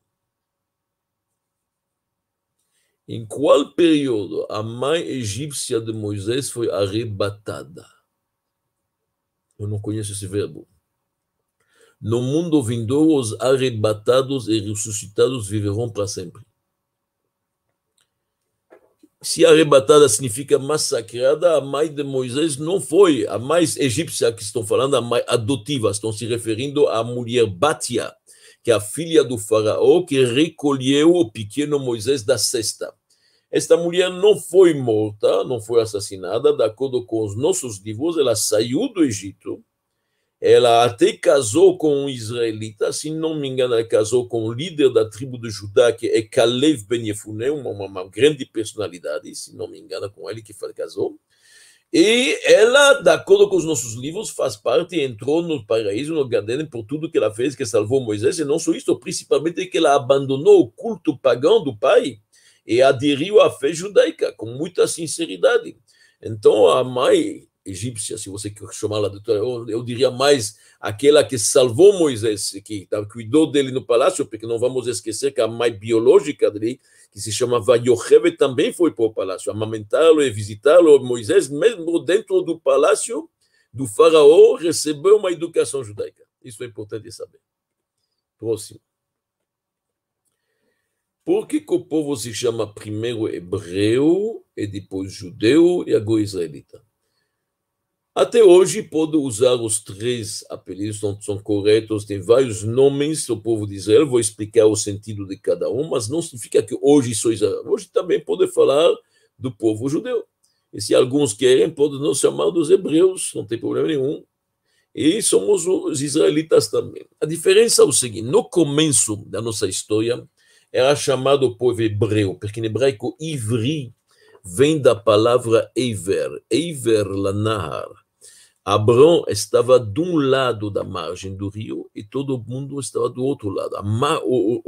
Em qual período a mãe egípcia de Moisés foi arrebatada? Eu não conheço esse verbo. No mundo vindouro, os arrebatados e ressuscitados viverão para sempre. Se arrebatada significa massacrada, a mãe de Moisés não foi. A mãe egípcia que estão falando, a mãe adotiva, estão se referindo à mulher Batia, que é a filha do faraó que recolheu o pequeno Moisés da cesta. Esta mulher não foi morta, não foi assassinada, de acordo com os nossos livros, ela saiu do Egito, ela até casou com um israelita, se não me engano, ela casou com o líder da tribo de Judá, que é Kalev Ben Yefuné, uma, uma, grande personalidade, se não me engano, com ele que casou. E ela, de acordo com os nossos livros, faz parte, entrou no paraíso, no Gadenen, por tudo que ela fez, que salvou Moisés, e não só isso, principalmente que ela abandonou o culto pagão do pai, e aderiu à fé judaica com muita sinceridade. Então, a mãe egípcia, se você quer chamá-la de eu, eu diria mais aquela que salvou Moisés, que cuidou dele no palácio, porque não vamos esquecer que a mãe biológica dele, que se chamava Yocheve, também foi para o palácio, amamentá-lo e visitá-lo. Moisés, mesmo dentro do palácio do faraó, recebeu uma educação judaica. Isso é importante saber. Próximo. Por que, que o povo se chama primeiro hebreu e depois judeu e agora israelita? Até hoje pode usar os três apelidos, são, são corretos, tem vários nomes do povo de Israel, vou explicar o sentido de cada um, mas não significa que hoje sou Israel. Hoje também pode falar do povo judeu. E se alguns querem, podem nos chamar dos hebreus, não tem problema nenhum. E somos os israelitas também. A diferença é o seguinte: no começo da nossa história, era chamado o povo hebreu, porque em hebraico ivri vem da palavra Eiver, Eiver Lanahar. Abrão estava de um lado da margem do rio e todo mundo estava do outro lado.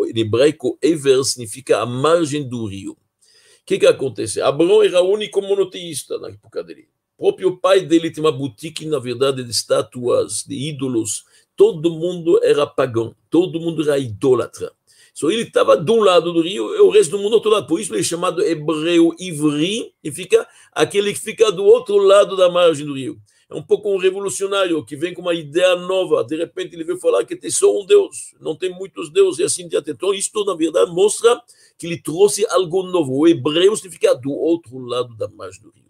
Em hebraico, Eiver significa a margem do rio. O que, que acontece? Abrão era o único monoteísta na época dele. O próprio pai dele tinha uma boutique, na verdade, de estátuas, de ídolos. Todo mundo era pagão, todo mundo era idólatra. So, ele estava de um lado do rio e o resto do mundo do outro lado. Por isso ele é chamado hebreu ivri e fica aquele que fica do outro lado da margem do rio. É um pouco um revolucionário que vem com uma ideia nova. De repente ele veio falar que tem só um Deus, não tem muitos deuses e assim diante. Então isto, na verdade, mostra que ele trouxe algo novo. O hebreu significa do outro lado da margem do rio.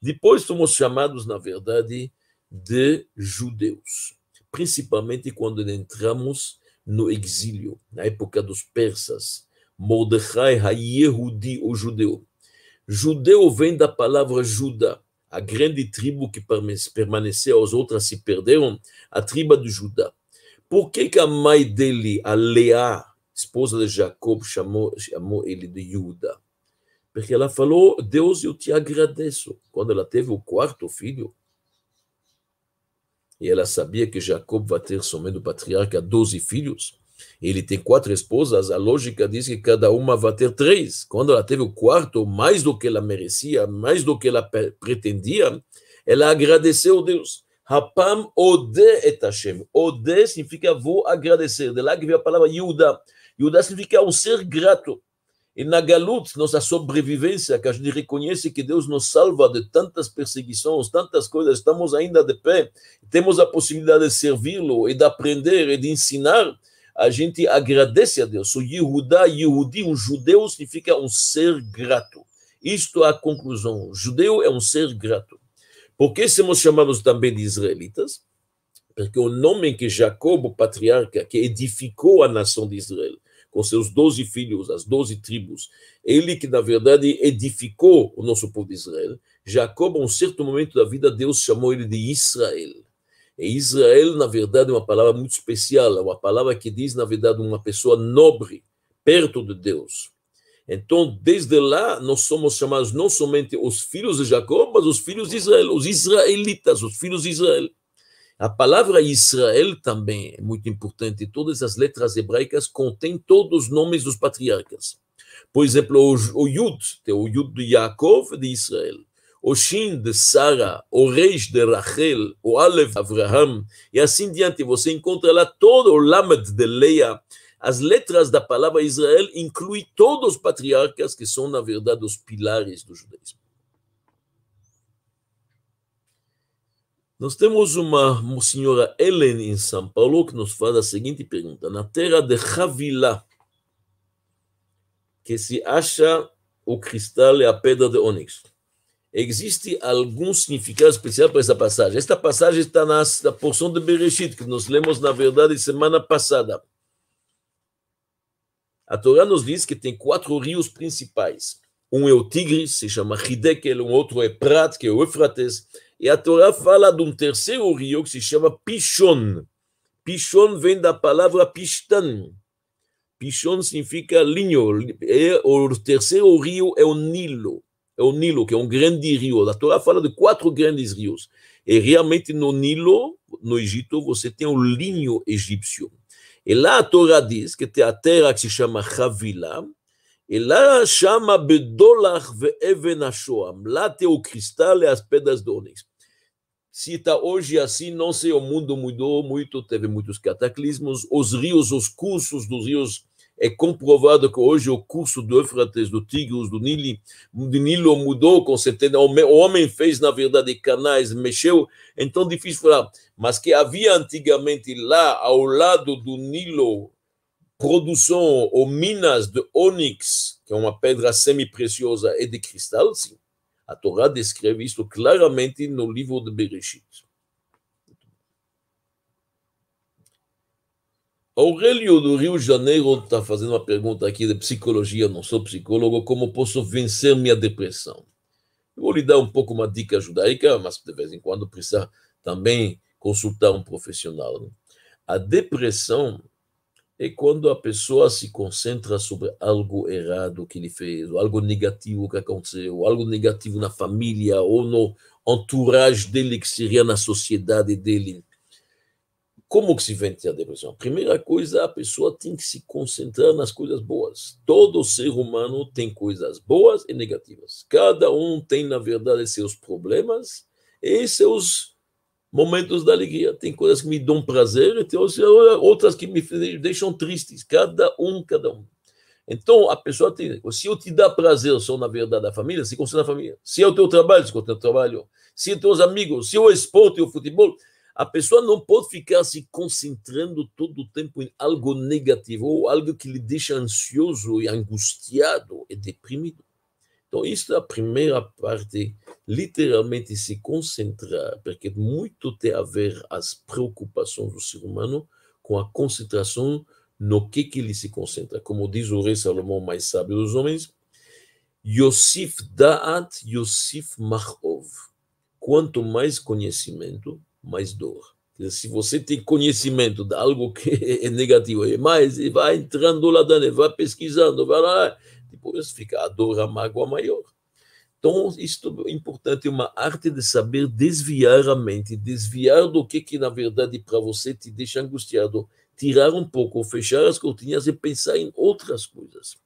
Depois somos chamados, na verdade, de judeus. Principalmente quando entramos no exílio, na época dos persas. Mordecai ha-Yehudi, o judeu. Judeu vem da palavra Judá, a grande tribo que permaneceu, as outras se perderam, a tribo de Judá. Por que, que a mãe dele, a Leá, esposa de Jacob, chamou, chamou ele de Judá? Porque ela falou, Deus, eu te agradeço. Quando ela teve o quarto filho, e ela sabia que Jacob vai ter somente o patriarca 12 filhos. Ele tem quatro esposas, a lógica diz que cada uma vai ter três. Quando ela teve o quarto, mais do que ela merecia, mais do que ela pretendia, ela agradeceu a Deus. Rapam ode et Hashem. Ode significa vou agradecer. De lá que vem a palavra Yuda. Yuda significa um ser grato. E na Galut, nossa sobrevivência, que a gente reconhece que Deus nos salva de tantas perseguições, tantas coisas, estamos ainda de pé, temos a possibilidade de servi-lo e de aprender e de ensinar, a gente agradece a Deus. O Yehuda, Yehudi, um judeu, significa um ser grato. Isto é a conclusão. O judeu é um ser grato. Por que somos chamados também de israelitas? Porque o nome que Jacob, o patriarca, que edificou a nação de Israel, com seus doze filhos, as doze tribos, ele que, na verdade, edificou o nosso povo de Israel. Jacob, a um certo momento da vida, Deus chamou ele de Israel. E Israel, na verdade, é uma palavra muito especial, é uma palavra que diz, na verdade, uma pessoa nobre, perto de Deus. Então, desde lá, nós somos chamados não somente os filhos de Jacob, mas os filhos de Israel, os israelitas, os filhos de Israel. A palavra Israel também é muito importante. Todas as letras hebraicas contêm todos os nomes dos patriarcas. Por exemplo, o, Yud, tem o Yud de Yaakov de Israel. O Shin de Sara, o Reis de Rachel, o Aleph de Abraham, e assim diante. Você encontra lá todo o Lamed de Leia. As letras da palavra Israel incluem todos os patriarcas que são, na verdade, os pilares do judaísmo. Nós temos uma, senhora Ellen em São Paulo que nos faz a seguinte pergunta: Na terra de Havilá, que se acha o cristal e a pedra de ônix, existe algum significado especial para essa passagem? Esta passagem está na, na porção de Bereshit, que nós lemos, na verdade, semana passada. A Torá nos diz que tem quatro rios principais. Um é o Tigris, se chama Hidekel, um outro é Prat, que é o Eufrates, e a Torá fala de um terceiro rio que se chama Pishon. Pishon vem da palavra Pishtan. Pishon significa linho. E o terceiro rio é o Nilo. É o Nilo, que é um grande rio. A Torá fala de quatro grandes rios. E realmente no Nilo, no Egito, você tem o linho egípcio. E lá a Torá diz que tem a terra que se chama Havila, e lá chama ve'even Lá tem o cristal e as pedras de ônix. Se está hoje assim, não sei, o mundo mudou muito, teve muitos cataclismos, os rios, os cursos dos rios, é comprovado que hoje o curso do Eufrates, do Tigres, do Nilo, do Nilo mudou com certeza, o homem fez, na verdade, canais, mexeu, então difícil falar, mas que havia antigamente lá, ao lado do Nilo, produção ou minas de ônix, que é uma pedra semi-preciosa, e de cristal, sim. A Torá descreve isso claramente no livro de Bereshit. Aurélio do Rio de Janeiro está fazendo uma pergunta aqui de psicologia, não sou psicólogo, como posso vencer minha depressão? Eu vou lhe dar um pouco uma dica judaica, mas de vez em quando precisa também consultar um profissional. A depressão é quando a pessoa se concentra sobre algo errado que ele fez, ou algo negativo que aconteceu, ou algo negativo na família, ou no entourage dele, que seria na sociedade dele. Como que se vence a depressão? Primeira coisa, a pessoa tem que se concentrar nas coisas boas. Todo ser humano tem coisas boas e negativas. Cada um tem, na verdade, seus problemas e seus momentos da alegria. Tem coisas que me dão prazer e tem outras que me deixam tristes. Cada um, cada um. Então, a pessoa tem. Se eu te dá prazer, sou na verdade a família, se concentra na família. Se é o teu trabalho, se concentra no trabalho. Se é teus amigos, se é o esporte e o futebol. A pessoa não pode ficar se concentrando todo o tempo em algo negativo ou algo que lhe deixa ansioso e angustiado e deprimido. Então, isso é a primeira parte, literalmente se concentrar, porque muito tem a ver as preocupações do ser humano com a concentração no que, que ele se concentra. Como diz o rei Salomão, mais sábio dos homens, Yosif Da'at, Yosif Machov. Quanto mais conhecimento, mais dor. Se você tem conhecimento de algo que é negativo, é mais, e vai entrando lá dentro, vai pesquisando, vai lá, depois fica a dor, a mágoa maior. Então, isto é importante, uma arte de saber desviar a mente, desviar do que, que na verdade, para você te deixa angustiado, tirar um pouco, fechar as cortinhas e pensar em outras coisas.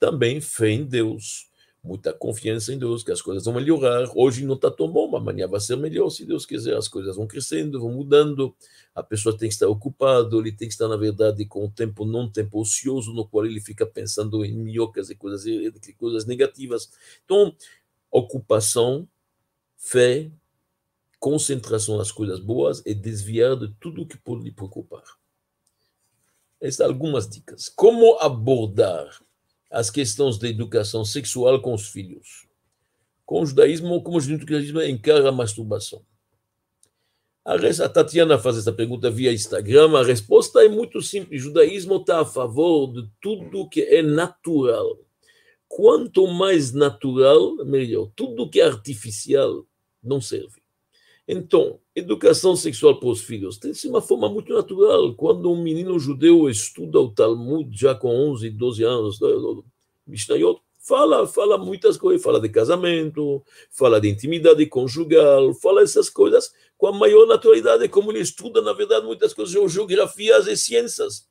Também fé em Deus, muita confiança em Deus, que as coisas vão melhorar. Hoje não está tão bom, mas amanhã vai ser melhor, se Deus quiser. As coisas vão crescendo, vão mudando. A pessoa tem que estar ocupado, ele tem que estar, na verdade, com o tempo, não tempo ocioso, no qual ele fica pensando em minhocas e coisas, coisas negativas. Então, ocupação, fé, concentração nas coisas boas e desviar de tudo que pode lhe preocupar. Essas algumas dicas. Como abordar as questões da educação sexual com os filhos. Com o judaísmo, como o judaísmo encara a masturbação? A Tatiana faz essa pergunta via Instagram. A resposta é muito simples. O judaísmo está a favor de tudo que é natural. Quanto mais natural, melhor. Tudo que é artificial não serve. Então, educação sexual para os filhos tem uma forma muito natural. Quando um menino judeu estuda o Talmud já com 11, 12 anos, né, Mishnayot, fala, fala muitas coisas, fala de casamento, fala de intimidade conjugal, fala essas coisas com a maior naturalidade, como ele estuda, na verdade, muitas coisas, geografias e ciências.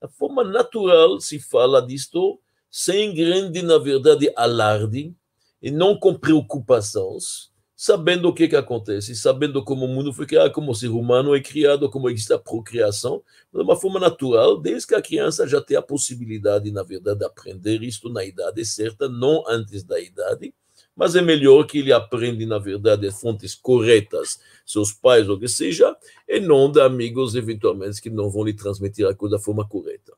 Da forma natural se fala disto, sem grande, na verdade, alarde, e não com preocupações, sabendo o que, que acontece, sabendo como o mundo foi criado, como o ser humano é criado, como existe a procriação, de uma forma natural, desde que a criança já tem a possibilidade, na verdade, de aprender isto na idade certa, não antes da idade, mas é melhor que ele aprenda, na verdade, fontes corretas, seus pais ou que seja, e não de amigos, eventualmente, que não vão lhe transmitir a coisa da forma correta.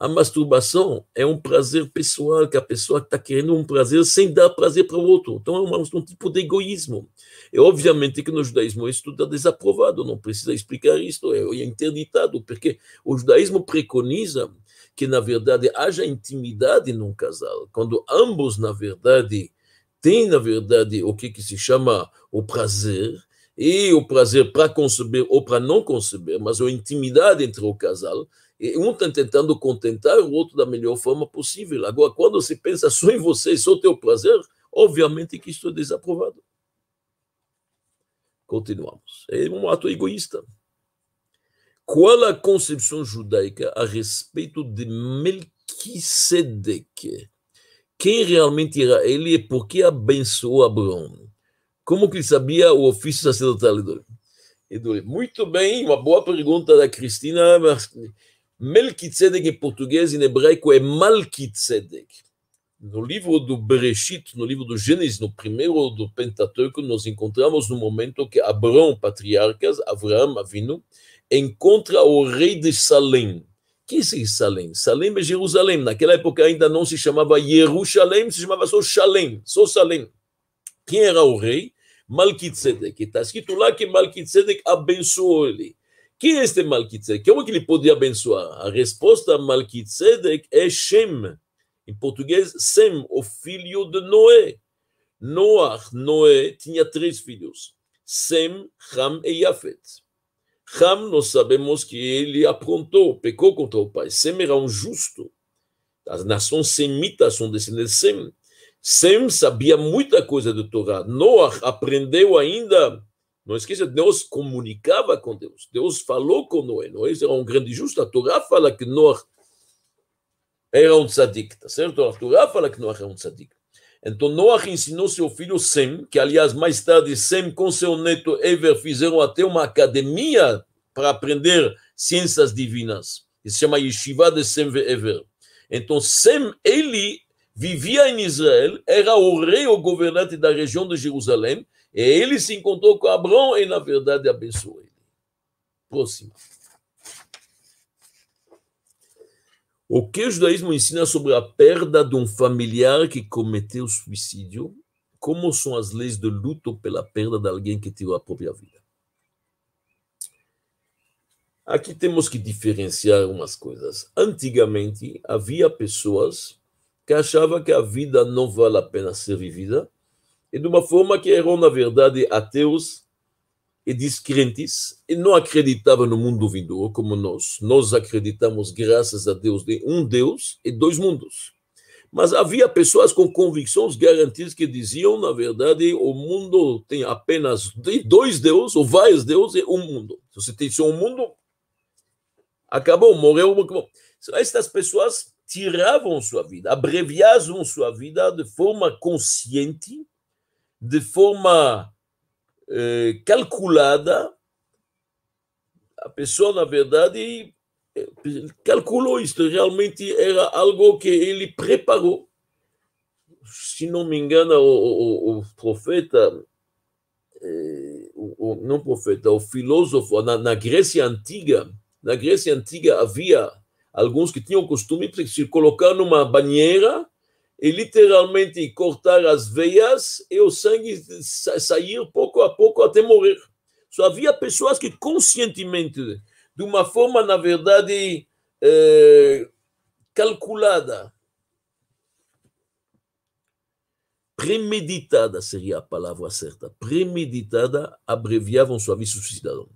A masturbação é um prazer pessoal, que a pessoa está querendo um prazer sem dar prazer para o outro. Então é um, um tipo de egoísmo. E obviamente que no judaísmo isso tudo é desaprovado, não precisa explicar isso, é, é interditado, porque o judaísmo preconiza que, na verdade, haja intimidade num casal, quando ambos, na verdade, tem, na verdade, o que, que se chama o prazer, e o prazer para conceber ou para não conceber, mas a intimidade entre o casal, um está tentando contentar o outro da melhor forma possível. Agora, quando você pensa só em você, só o teu prazer, obviamente que isso é desaprovado. Continuamos. É um ato egoísta. Qual a concepção judaica a respeito de Melquisedeque? quem realmente era ele e por que abençoou Abraão. Como que ele sabia o ofício sacerdotal? Muito bem, uma boa pergunta da Cristina. Melquitzedek em português, em hebraico é Malquitzedek. No livro do Bereshit, no livro do Gênesis, no primeiro do Pentateuco, nós encontramos no momento que Abraão, patriarcas, Abraão, Avinu, encontra o rei de Salém, que é Salem? Salem é Jerusalém. Naquela época ainda não se chamava Jerusalém, se chamava só Shalem, só Salem. Quem era o rei? Malquitzedek. Está escrito lá que Malquitzedek abençoou ele. Quem é este Malquitzedek? Como que ele podia abençoar? A resposta a Malquitzedek é Shem. Em português, Sem, o filho de Noé. Noah, Noé, tinha três filhos. Sem, Ham e Yafet. Ham, nós sabemos que ele aprontou, pecou contra o pai. Sem era um justo. As nações semitas são descendentes de Sem. Sem sabia muita coisa do Torá. Noah aprendeu ainda. Não esqueça, Deus comunicava com Deus. Deus falou com Noé. Noé era um grande justo. A Torá fala que Noah era um tzadik, tá certo? A Torá fala que Noah era um tzadik. Então Noah ensinou seu filho Sem, que aliás mais tarde Sem com seu neto Ever fizeram até uma academia para aprender ciências divinas. Isso se chama Yeshiva de Sem e Ever. Então Sem, ele vivia em Israel, era o rei ou governante da região de Jerusalém, ele se encontrou com Abraão e, na verdade, abençoou ele. Próximo. O que o judaísmo ensina sobre a perda de um familiar que cometeu suicídio? Como são as leis de luto pela perda de alguém que tirou a própria vida? Aqui temos que diferenciar umas coisas. Antigamente, havia pessoas que achavam que a vida não vale a pena ser vivida, e de uma forma que eram, na verdade, ateus e descrentes e não acreditavam no mundo vindouro como nós. Nós acreditamos, graças a Deus, em um Deus e dois mundos. Mas havia pessoas com convicções garantidas que diziam, na verdade, o mundo tem apenas dois deuses, ou vários deuses, e um mundo. Se você tem só um mundo, acabou, morreu. Estas pessoas tiravam sua vida, abreviavam sua vida de forma consciente, de forma eh, calculada, a pessoa, na verdade, calculou isto, realmente era algo que ele preparou. Se não me engano, o, o, o profeta, eh, o, não profeta, o filósofo, na, na, Grécia Antiga, na Grécia Antiga havia alguns que tinham o costume de se colocar numa banheira e literalmente cortar as veias e o sangue sair pouco a pouco até morrer. Só havia pessoas que conscientemente, de uma forma, na verdade, é, calculada, premeditada seria a palavra certa, premeditada, abreviavam sua vida suicidada.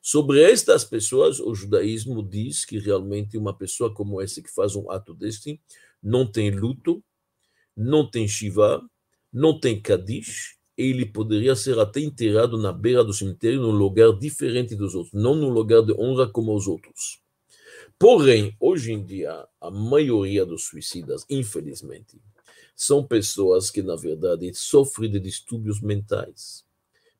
Sobre estas pessoas, o judaísmo diz que realmente uma pessoa como essa que faz um ato deste não tem luto, não tem Shiva, não tem Kadish ele poderia ser até enterrado na beira do cemitério num lugar diferente dos outros, não num lugar de honra como os outros. Porém, hoje em dia, a maioria dos suicidas, infelizmente, são pessoas que, na verdade, sofrem de distúrbios mentais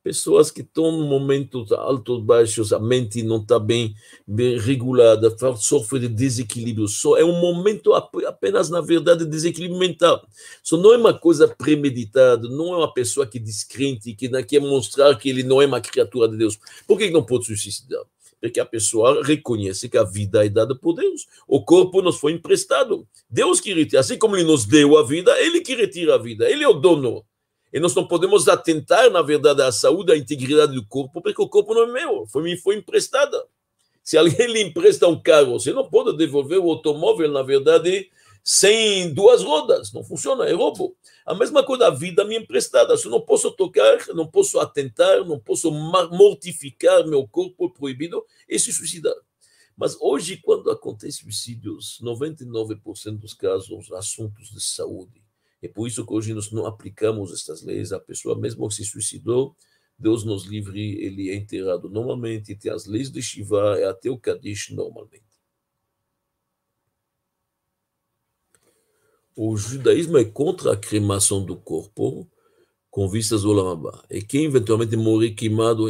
pessoas que estão em momentos altos, baixos, a mente não está bem, bem regulada, sofre de desequilíbrio. Só é um momento apenas, na verdade, de desequilíbrio mental. Só não é uma coisa premeditada, não é uma pessoa que descrente, que quer mostrar que ele não é uma criatura de Deus. Por que não pode se suicidar? Porque a pessoa reconhece que a vida é dada por Deus. O corpo nos foi emprestado. Deus que retira. Assim como ele nos deu a vida, ele que retira a vida. Ele é o dono. E nós não podemos atentar, na verdade, à saúde, à integridade do corpo, porque o corpo não é meu, foi, me foi emprestada. Se alguém lhe empresta um carro, você não pode devolver o automóvel, na verdade, sem duas rodas. Não funciona, é roubo. A mesma coisa, a vida me emprestada. Eu não posso tocar, não posso atentar, não posso mortificar meu corpo proibido e se suicidar. Mas hoje, quando acontecem suicídios, 99% dos casos, assuntos de saúde, é por isso que hoje nós não aplicamos estas leis. A pessoa, mesmo que se suicidou, Deus nos livre, ele é enterrado normalmente, tem as leis de Shiva e até o Kadish normalmente. O judaísmo é contra a cremação do corpo com vistas ao Lamabá. E quem eventualmente morrer queimado,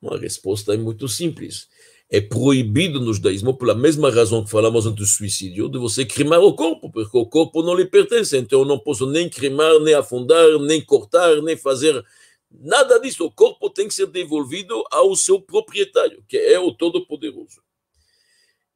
uma resposta é muito simples é proibido no judaísmo, pela mesma razão que falamos antes do suicídio, de você cremar o corpo, porque o corpo não lhe pertence. Então eu não posso nem cremar, nem afundar, nem cortar, nem fazer nada disso. O corpo tem que ser devolvido ao seu proprietário, que é o Todo-Poderoso.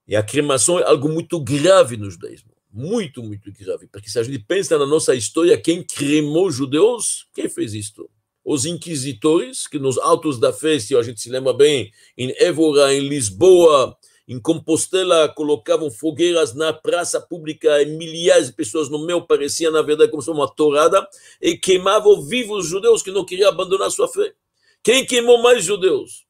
E a cremação é algo muito grave no judaísmo. Muito, muito grave. Porque se a gente pensa na nossa história, quem cremou judeus, quem fez isto? Os inquisitores, que nos autos da fé, se a gente se lembra bem, em Évora, em Lisboa, em Compostela, colocavam fogueiras na praça pública, e milhares de pessoas no meio, parecia, na verdade, como se fosse uma torada, e queimavam vivos os judeus que não queriam abandonar sua fé. Quem queimou mais judeus?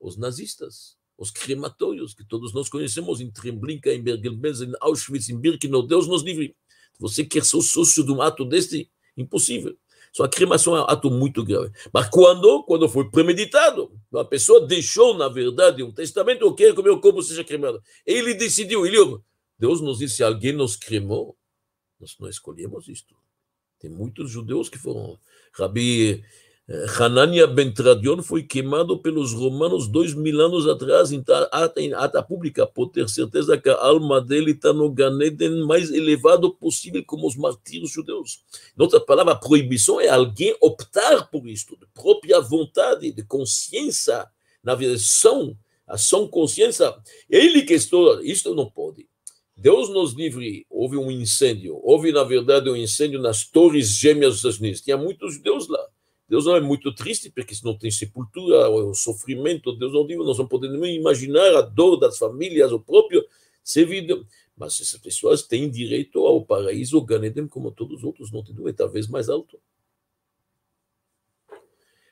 Os nazistas, os crematórios, que todos nós conhecemos em Treblinka, em Bergen-Belsen, em Auschwitz, em Birkenau, Deus nos livre. Você quer ser sócio de um ato deste? Impossível. Só a cremação é um ato muito grave. Mas quando? Quando foi premeditado. A pessoa deixou, na verdade, um testamento, eu quero que o meu corpo seja cremado. Ele decidiu, ele, Deus nos disse, se alguém nos cremou, nós não escolhemos isto. Tem muitos judeus que foram. Rabi Hanania ben Tradion foi queimado pelos romanos dois mil anos atrás em ata, em ata pública, por ter certeza que a alma dele está no Ganeden mais elevado possível, como os martírios judeus. Em outra palavra, proibição é alguém optar por isto, de própria vontade, de consciência, na versão, ação consciência. Ele que estou, isto não pode. Deus nos livre, houve um incêndio, houve, na verdade, um incêndio nas Torres Gêmeas Estados Unidos. Tinha muitos judeus lá Deus não é muito triste, porque se não tem sepultura, o sofrimento, Deus não diz, nós não podemos nem imaginar a dor das famílias, o próprio servido. Mas essas pessoas têm direito ao paraíso, ao Ganedem, como todos os outros, não tem dúvida, talvez mais alto.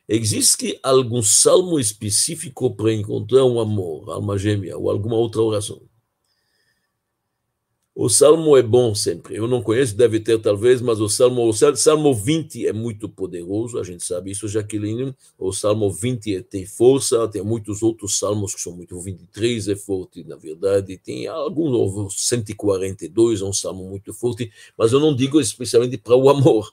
Existe algum salmo específico para encontrar um amor, alma gêmea, ou alguma outra oração? O salmo é bom sempre. Eu não conheço, deve ter talvez, mas o salmo, o salmo 20 é muito poderoso, a gente sabe isso, Jaqueline. O salmo 20 tem força, tem muitos outros salmos que são muito. O 23 é forte, na verdade. Tem algum, 142 é um salmo muito forte, mas eu não digo especialmente para o amor.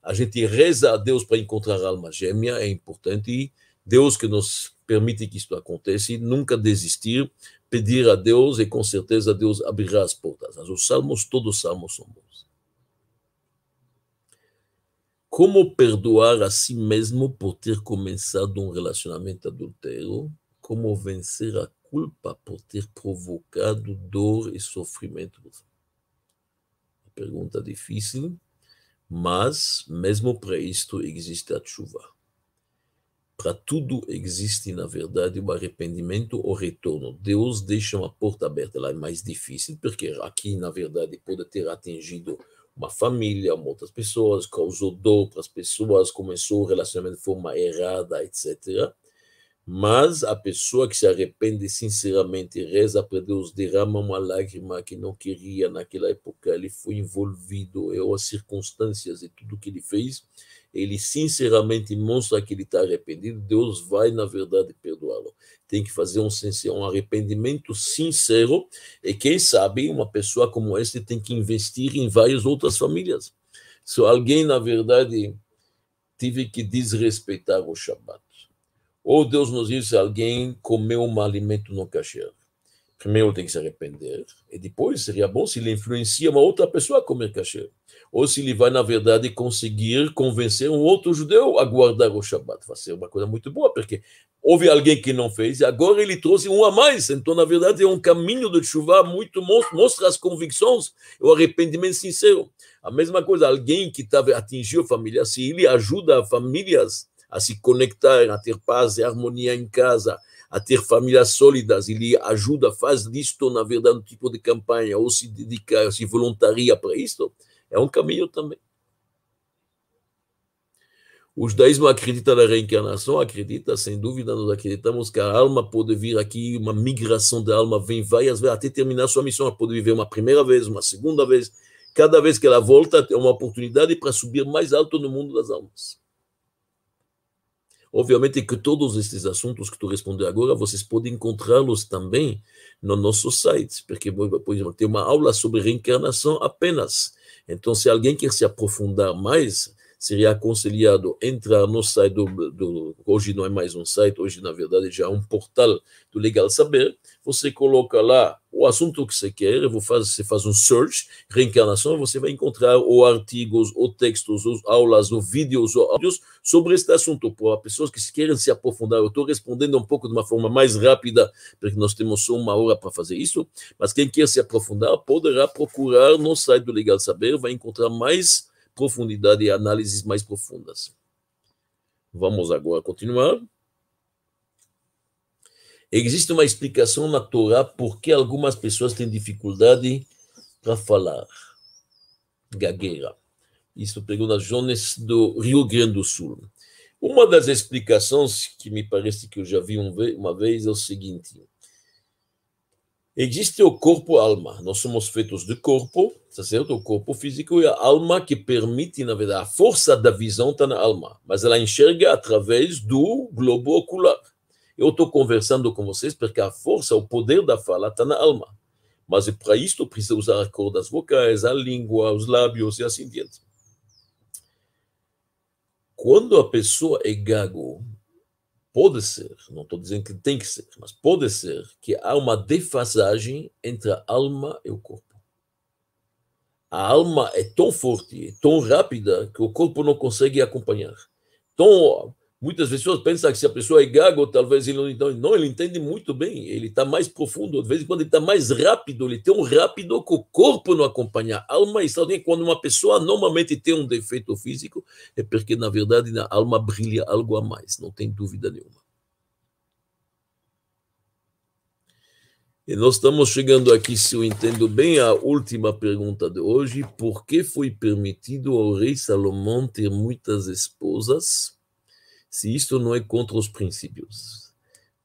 A gente reza a Deus para encontrar a alma gêmea, é importante. Deus que nos permite que isto aconteça, nunca desistir, pedir a Deus e com certeza Deus abrirá as portas. Mas os salmos, todos os salmos são bons. Como perdoar a si mesmo por ter começado um relacionamento adultério? Como vencer a culpa por ter provocado dor e sofrimento? Pergunta difícil, mas mesmo para isto existe a chuva. Para tudo existe, na verdade, o arrependimento ou retorno. Deus deixa uma porta aberta lá, é mais difícil, porque aqui, na verdade, pode ter atingido uma família, outras pessoas, causou dor para as pessoas, começou o relacionamento de forma errada, etc. Mas a pessoa que se arrepende sinceramente, reza para Deus, derrama uma lágrima que não queria naquela época, ele foi envolvido, ou as circunstâncias e tudo que ele fez, ele sinceramente mostra que ele está arrependido, Deus vai, na verdade, perdoá-lo. Tem que fazer um, um arrependimento sincero, e quem sabe uma pessoa como esta tem que investir em várias outras famílias. Se alguém, na verdade, tive que desrespeitar o Shabat, ou Deus nos diz alguém comeu um alimento não kasher. Primeiro tem que se arrepender, e depois seria bom se ele influencia uma outra pessoa a comer kasher. Ou se ele vai, na verdade, conseguir convencer um outro judeu a guardar o Shabat. Vai ser uma coisa muito boa, porque houve alguém que não fez e agora ele trouxe um a mais. Então, na verdade, é um caminho de chuva muito mostra as convicções, o arrependimento sincero. A mesma coisa, alguém que tava, atingiu a família, se ele ajuda famílias a se conectar, a ter paz e harmonia em casa, a ter famílias sólidas, ele ajuda, faz disto, na verdade, um tipo de campanha, ou se dedica, se voluntaria para isto, é um caminho também. O judaísmo acredita na reencarnação, acredita, sem dúvida, nós acreditamos que a alma pode vir aqui, uma migração da alma vem várias vezes, até terminar sua missão, ela pode viver uma primeira vez, uma segunda vez, cada vez que ela volta, é uma oportunidade para subir mais alto no mundo das almas. Obviamente que todos esses assuntos que tu respondeu agora, vocês podem encontrá-los também no nosso site, porque, por exemplo, tem uma aula sobre reencarnação apenas. Então, se alguém quer se aprofundar mais, seria aconselhado entrar no site do, do, hoje não é mais um site, hoje na verdade já é um portal do Legal Saber. Você coloca lá o assunto que você quer, você faz um search, reencarnação, você vai encontrar ou artigos, ou textos, ou aulas, ou vídeos, ou áudios sobre este assunto. Para pessoas que querem se aprofundar, eu estou respondendo um pouco de uma forma mais rápida, porque nós temos só uma hora para fazer isso, mas quem quer se aprofundar poderá procurar no site do Legal Saber, vai encontrar mais profundidade e análises mais profundas. Vamos agora continuar. Existe uma explicação na Torá por que algumas pessoas têm dificuldade para falar. Gagueira. Isso pegou nas Jones do Rio Grande do Sul. Uma das explicações que me parece que eu já vi uma vez é o seguinte: Existe o corpo-alma. Nós somos feitos de corpo, tá certo? O corpo físico e a alma que permite, na verdade, a força da visão está na alma, mas ela enxerga através do globo ocular. Eu estou conversando com vocês porque a força, o poder da fala está na alma. Mas para isso precisa usar as cordas vocais, a língua, os lábios e assim diante. Quando a pessoa é gago, pode ser, não estou dizendo que tem que ser, mas pode ser que há uma defasagem entre a alma e o corpo. A alma é tão forte, tão rápida, que o corpo não consegue acompanhar. Então, muitas pessoas pensam que se a pessoa é gago, talvez ele não entende. Não, ele entende muito bem, ele está mais profundo. De vez em quando ele está mais rápido, ele é tão rápido que o corpo não acompanha. A alma está quando uma pessoa normalmente tem um defeito físico, é porque, na verdade, na alma brilha algo a mais, não tem dúvida nenhuma. E nós estamos chegando aqui, se eu entendo bem, à última pergunta de hoje: por que foi permitido ao rei Salomão ter muitas esposas, se isto não é contra os princípios?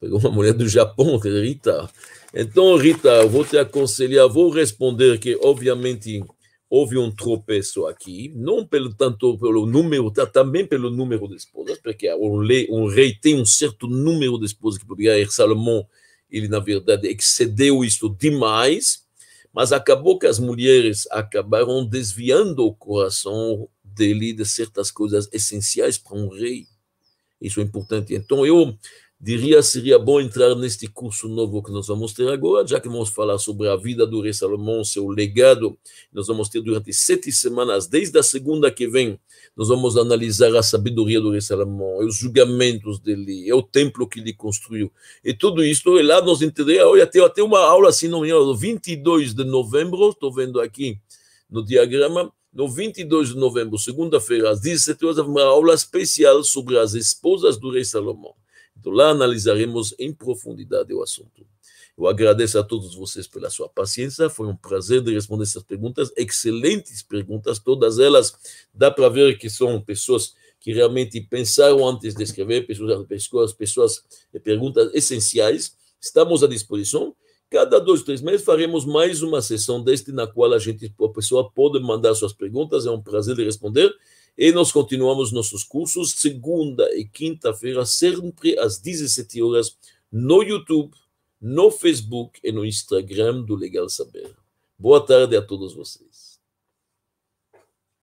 Pegou uma mulher do Japão, Rita. Então, Rita, vou te aconselhar, vou responder que, obviamente, houve um tropeço aqui, não pelo tanto pelo número, tá, também pelo número de esposas, porque um rei, um rei tem um certo número de esposas que poderia ir Salomão ele na verdade excedeu isso demais, mas acabou que as mulheres acabaram desviando o coração dele de certas coisas essenciais para um rei. Isso é importante. Então eu diria seria bom entrar neste curso novo que nós vamos ter agora, já que vamos falar sobre a vida do rei Salomão, seu legado. Nós vamos ter durante sete semanas, desde a segunda que vem, nós vamos analisar a sabedoria do rei Salomão, os julgamentos dele, é o templo que ele construiu. E tudo isso, e lá nós entendemos, olha, tem até uma aula assim, não, 22 de novembro, estou vendo aqui no diagrama, no 22 de novembro, segunda-feira, às 17 horas, uma aula especial sobre as esposas do rei Salomão. Então lá analisaremos em profundidade o assunto. Eu agradeço a todos vocês pela sua paciência, foi um prazer de responder essas perguntas, excelentes perguntas, todas elas, dá para ver que são pessoas que realmente pensaram antes de escrever, pessoas, pessoas, pessoas perguntas essenciais, estamos à disposição. Cada dois, três meses faremos mais uma sessão deste na qual a gente, a pessoa pode mandar suas perguntas, é um prazer de responder. E nós continuamos nossos cursos segunda e quinta-feira, sempre às 17 horas, no YouTube, no Facebook e no Instagram do Legal Saber. Boa tarde a todos vocês.